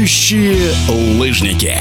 Летающие лыжники.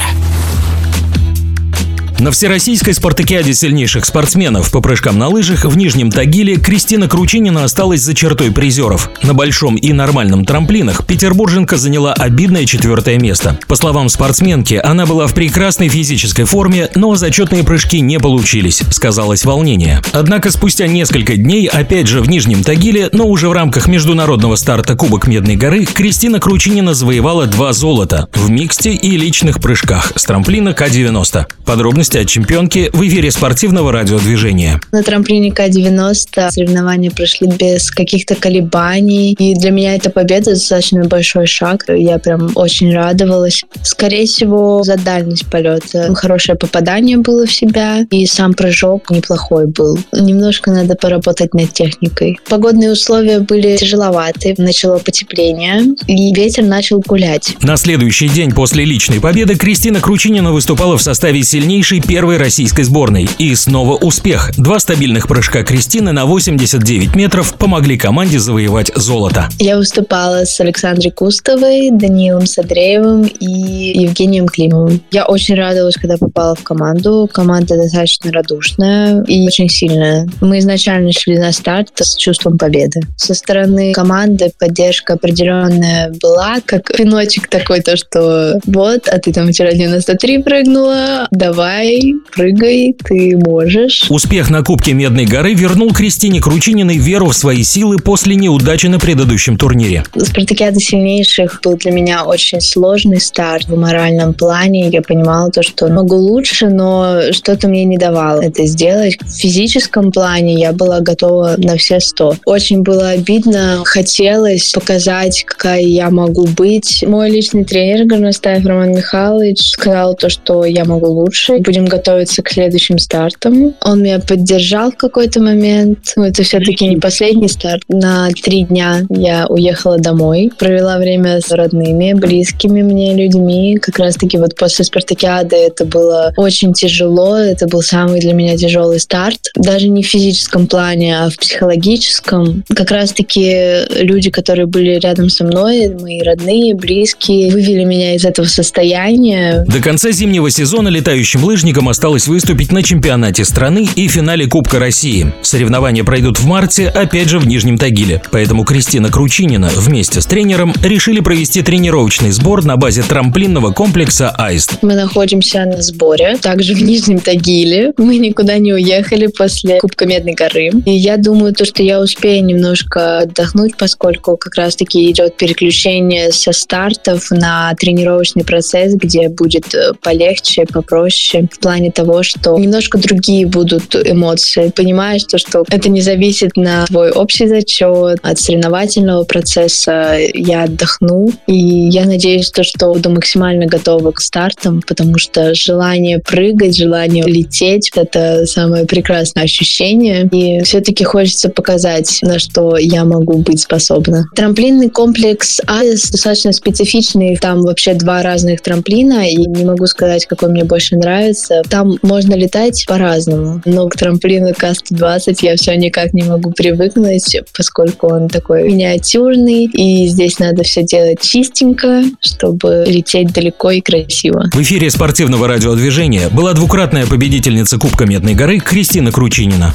На всероссийской спартакиаде сильнейших спортсменов по прыжкам на лыжах в Нижнем Тагиле Кристина Кручинина осталась за чертой призеров. На большом и нормальном трамплинах петербурженка заняла обидное четвертое место. По словам спортсменки, она была в прекрасной физической форме, но зачетные прыжки не получились, сказалось волнение. Однако спустя несколько дней, опять же в Нижнем Тагиле, но уже в рамках международного старта Кубок Медной горы, Кристина Кручинина завоевала два золота в миксте и личных прыжках с трамплина К-90. Подробности Подробности от чемпионки в эфире спортивного радиодвижения. На трамплине К-90 соревнования прошли без каких-то колебаний. И для меня эта победа достаточно большой шаг. Я прям очень радовалась. Скорее всего, за дальность полета. Хорошее попадание было в себя. И сам прыжок неплохой был. Немножко надо поработать над техникой. Погодные условия были тяжеловаты. Начало потепление. И ветер начал гулять. На следующий день после личной победы Кристина Кручинина выступала в составе сильнейшей первой российской сборной. И снова успех. Два стабильных прыжка Кристины на 89 метров помогли команде завоевать золото. Я выступала с Александрой Кустовой, Даниилом Садреевым и Евгением Климовым. Я очень радовалась, когда попала в команду. Команда достаточно радушная и очень сильная. Мы изначально шли на старт с чувством победы. Со стороны команды поддержка определенная была, как пиночек такой, то что вот, а ты там вчера 93 прыгнула, давай давай, прыгай, ты можешь. Успех на Кубке Медной горы вернул Кристине Кручининой веру в свои силы после неудачи на предыдущем турнире. Спартакиада сильнейших был для меня очень сложный старт в моральном плане. Я понимала то, что могу лучше, но что-то мне не давало это сделать. В физическом плане я была готова на все сто. Очень было обидно. Хотелось показать, какая я могу быть. Мой личный тренер Горностаев Роман Михайлович сказал то, что я могу лучше. Будем будем готовиться к следующим стартам. Он меня поддержал в какой-то момент. Ну, это все-таки не последний старт. На три дня я уехала домой, провела время с родными, близкими мне людьми. Как раз-таки вот после спартакиады это было очень тяжело. Это был самый для меня тяжелый старт. Даже не в физическом плане, а в психологическом. Как раз-таки люди, которые были рядом со мной, мои родные, близкие, вывели меня из этого состояния. До конца зимнего сезона летающим лыжникам лыжникам осталось выступить на чемпионате страны и финале Кубка России. Соревнования пройдут в марте, опять же в Нижнем Тагиле. Поэтому Кристина Кручинина вместе с тренером решили провести тренировочный сбор на базе трамплинного комплекса «Аист». Мы находимся на сборе, также в Нижнем Тагиле. Мы никуда не уехали после Кубка Медной горы. И я думаю, то, что я успею немножко отдохнуть, поскольку как раз-таки идет переключение со стартов на тренировочный процесс, где будет э, полегче, попроще в плане того, что немножко другие будут эмоции. Понимаешь, то, что это не зависит на твой общий зачет, от соревновательного процесса. Я отдохну, и я надеюсь, то, что буду максимально готова к стартам, потому что желание прыгать, желание лететь — это самое прекрасное ощущение. И все-таки хочется показать, на что я могу быть способна. Трамплинный комплекс АИС достаточно специфичный. Там вообще два разных трамплина, и не могу сказать, какой мне больше нравится нравится. Там можно летать по-разному. Но к трамплину К-120 я все никак не могу привыкнуть, поскольку он такой миниатюрный, и здесь надо все делать чистенько, чтобы лететь далеко и красиво. В эфире спортивного радиодвижения была двукратная победительница Кубка Медной горы Кристина Кручинина.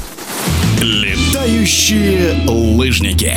Летающие лыжники.